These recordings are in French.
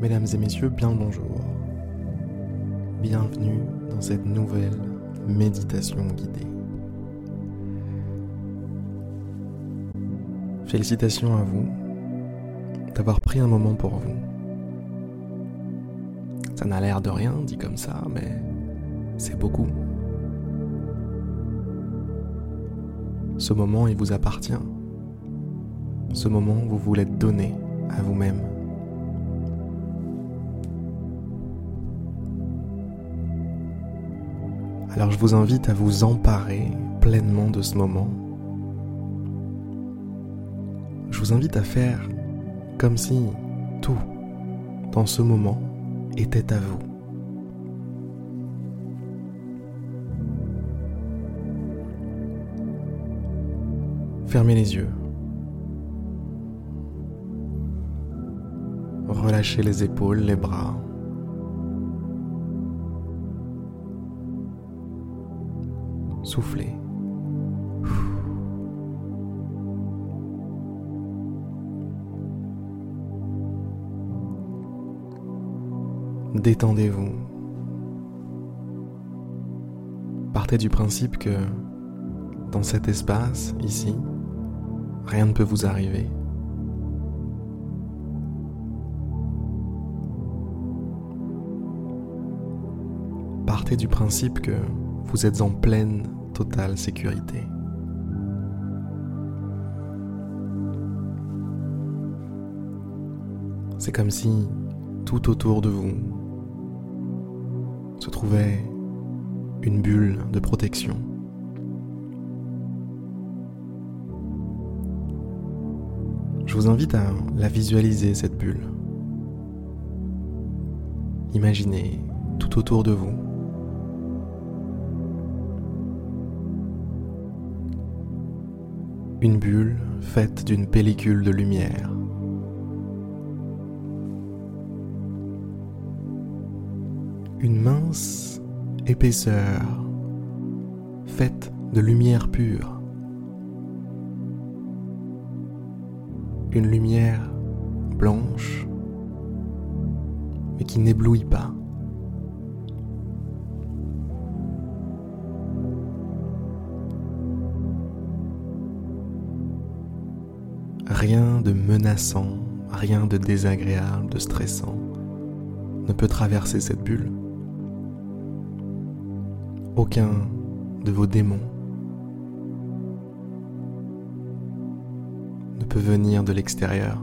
Mesdames et messieurs, bien bonjour. Bienvenue dans cette nouvelle méditation guidée. Félicitations à vous d'avoir pris un moment pour vous. Ça n'a l'air de rien dit comme ça, mais c'est beaucoup. Ce moment, il vous appartient. Ce moment, vous voulez donner à vous-même. Alors je vous invite à vous emparer pleinement de ce moment. Je vous invite à faire comme si tout dans ce moment était à vous. Fermez les yeux. Relâchez les épaules, les bras. Soufflez. Détendez-vous. Partez du principe que dans cet espace, ici, rien ne peut vous arriver. Partez du principe que vous êtes en pleine, totale sécurité. C'est comme si tout autour de vous se trouvait une bulle de protection. Je vous invite à la visualiser, cette bulle. Imaginez tout autour de vous une bulle faite d'une pellicule de lumière. Une mince épaisseur faite de lumière pure. Une lumière blanche mais qui n'éblouit pas. Rien de menaçant, rien de désagréable, de stressant ne peut traverser cette bulle. Aucun de vos démons ne peut venir de l'extérieur.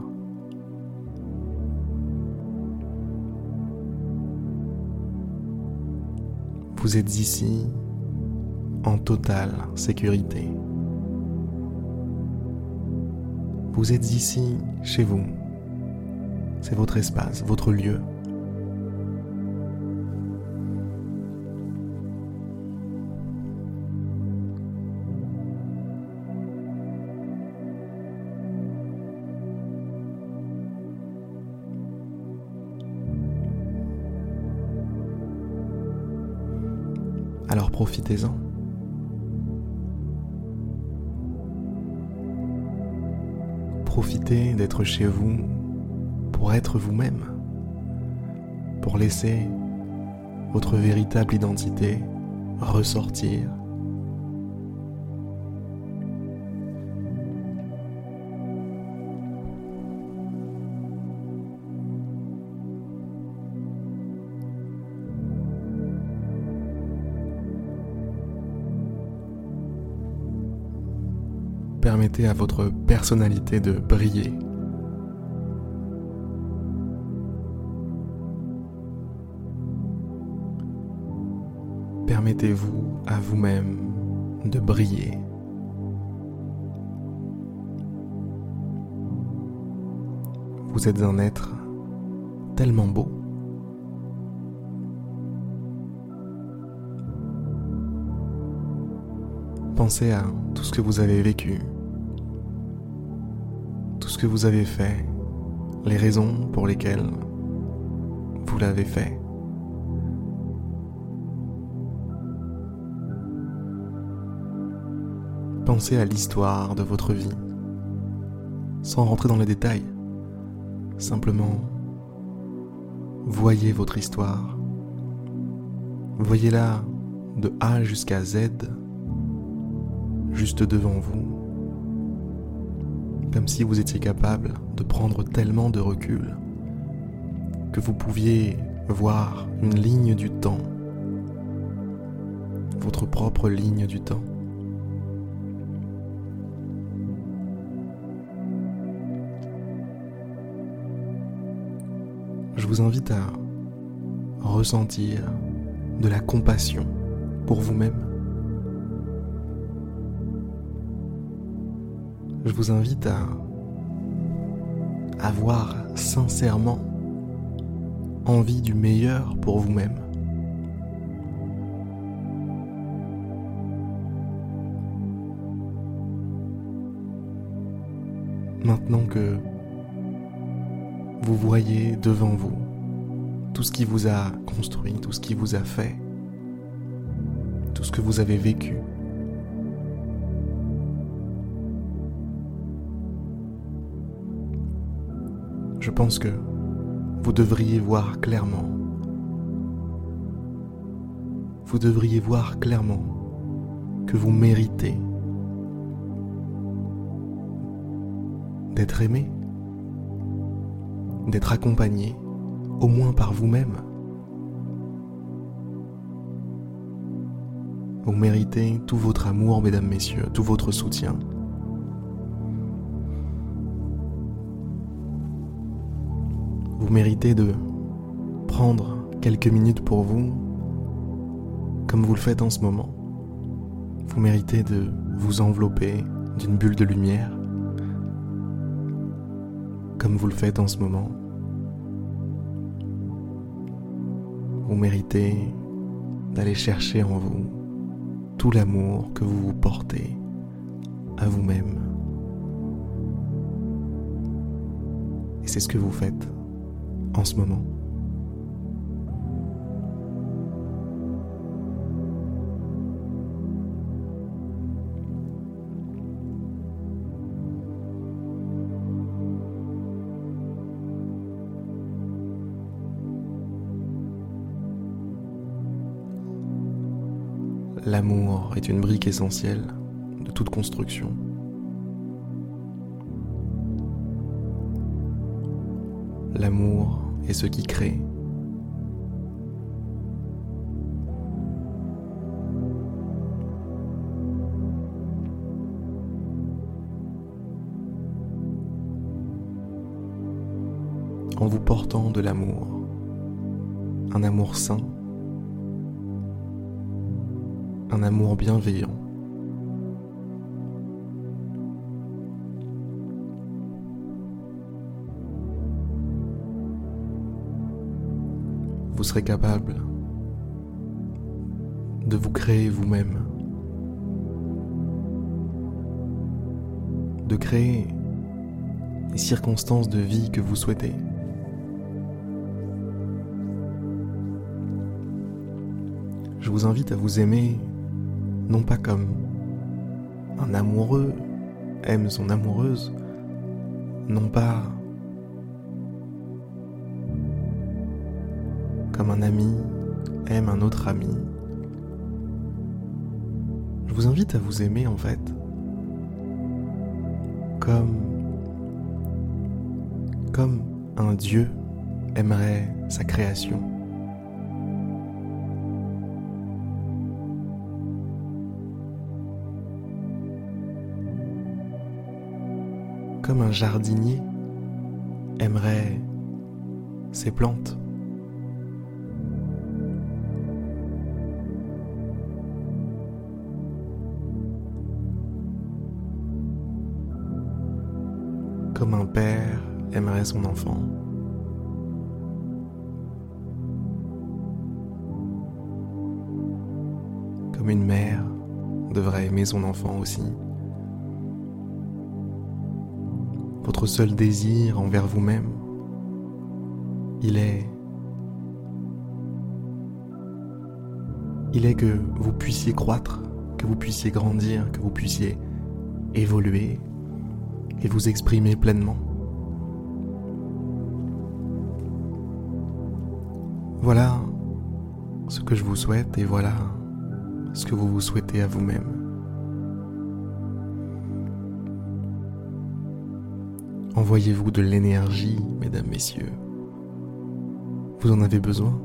Vous êtes ici en totale sécurité. Vous êtes ici, chez vous. C'est votre espace, votre lieu. Alors profitez-en. Profitez d'être chez vous pour être vous-même, pour laisser votre véritable identité ressortir. Permettez à votre personnalité de briller. Permettez-vous à vous-même de briller. Vous êtes un être tellement beau. Pensez à tout ce que vous avez vécu, tout ce que vous avez fait, les raisons pour lesquelles vous l'avez fait. Pensez à l'histoire de votre vie, sans rentrer dans les détails, simplement voyez votre histoire. Voyez-la de A jusqu'à Z, juste devant vous, comme si vous étiez capable de prendre tellement de recul que vous pouviez voir une ligne du temps, votre propre ligne du temps. Je vous invite à ressentir de la compassion pour vous-même. Je vous invite à avoir sincèrement envie du meilleur pour vous-même. Maintenant que vous voyez devant vous tout ce qui vous a construit, tout ce qui vous a fait, tout ce que vous avez vécu, je pense que vous devriez voir clairement. Vous devriez voir clairement que vous méritez d'être aimé, d'être accompagné, au moins par vous-même. Vous méritez tout votre amour, mesdames, messieurs, tout votre soutien. Vous méritez de prendre quelques minutes pour vous, comme vous le faites en ce moment. Vous méritez de vous envelopper d'une bulle de lumière, comme vous le faites en ce moment. Vous méritez d'aller chercher en vous tout l'amour que vous vous portez à vous-même. Et c'est ce que vous faites en ce moment. L'amour est une brique essentielle de toute construction. L'amour et ce qui crée. En vous portant de l'amour, un amour sain, un amour bienveillant. Vous serez capable de vous créer vous-même, de créer les circonstances de vie que vous souhaitez. Je vous invite à vous aimer non pas comme un amoureux aime son amoureuse, non pas comme un ami aime un autre ami. Je vous invite à vous aimer en fait comme comme un Dieu aimerait sa création. Comme un jardinier aimerait ses plantes. Comme un père aimerait son enfant. Comme une mère devrait aimer son enfant aussi. Votre seul désir envers vous-même, il est il est que vous puissiez croître, que vous puissiez grandir, que vous puissiez évoluer, et vous exprimer pleinement. Voilà ce que je vous souhaite et voilà ce que vous vous souhaitez à vous-même. Envoyez-vous de l'énergie, mesdames, messieurs. Vous en avez besoin?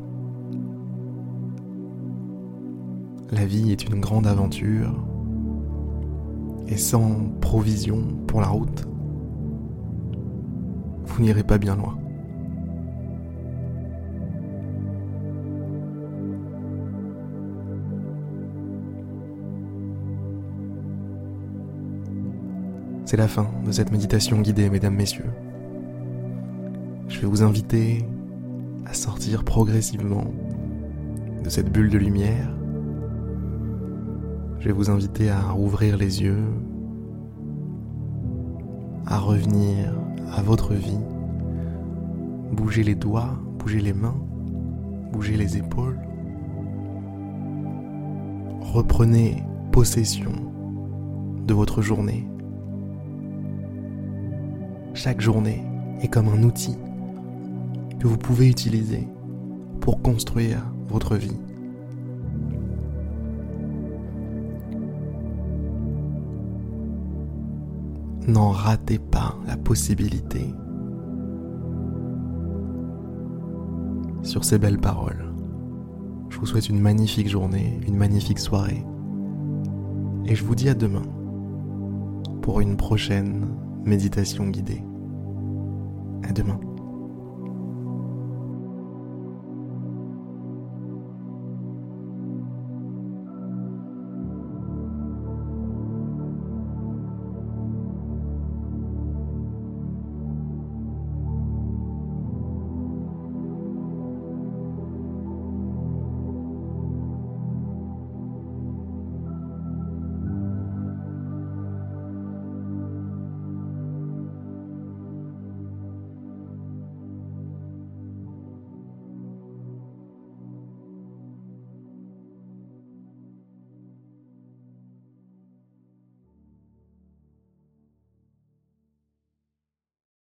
La vie est une grande aventure et sans provision pour la route, vous n'irez pas bien loin. C'est la fin de cette méditation guidée, mesdames, messieurs. Je vais vous inviter à sortir progressivement de cette bulle de lumière. Je vais vous inviter à rouvrir les yeux, à revenir à votre vie, bouger les doigts, bouger les mains, bouger les épaules. Reprenez possession de votre journée chaque journée est comme un outil que vous pouvez utiliser pour construire votre vie. N'en ratez pas la possibilité. Sur ces belles paroles, je vous souhaite une magnifique journée, une magnifique soirée. Et je vous dis à demain pour une prochaine méditation guidée. À demain.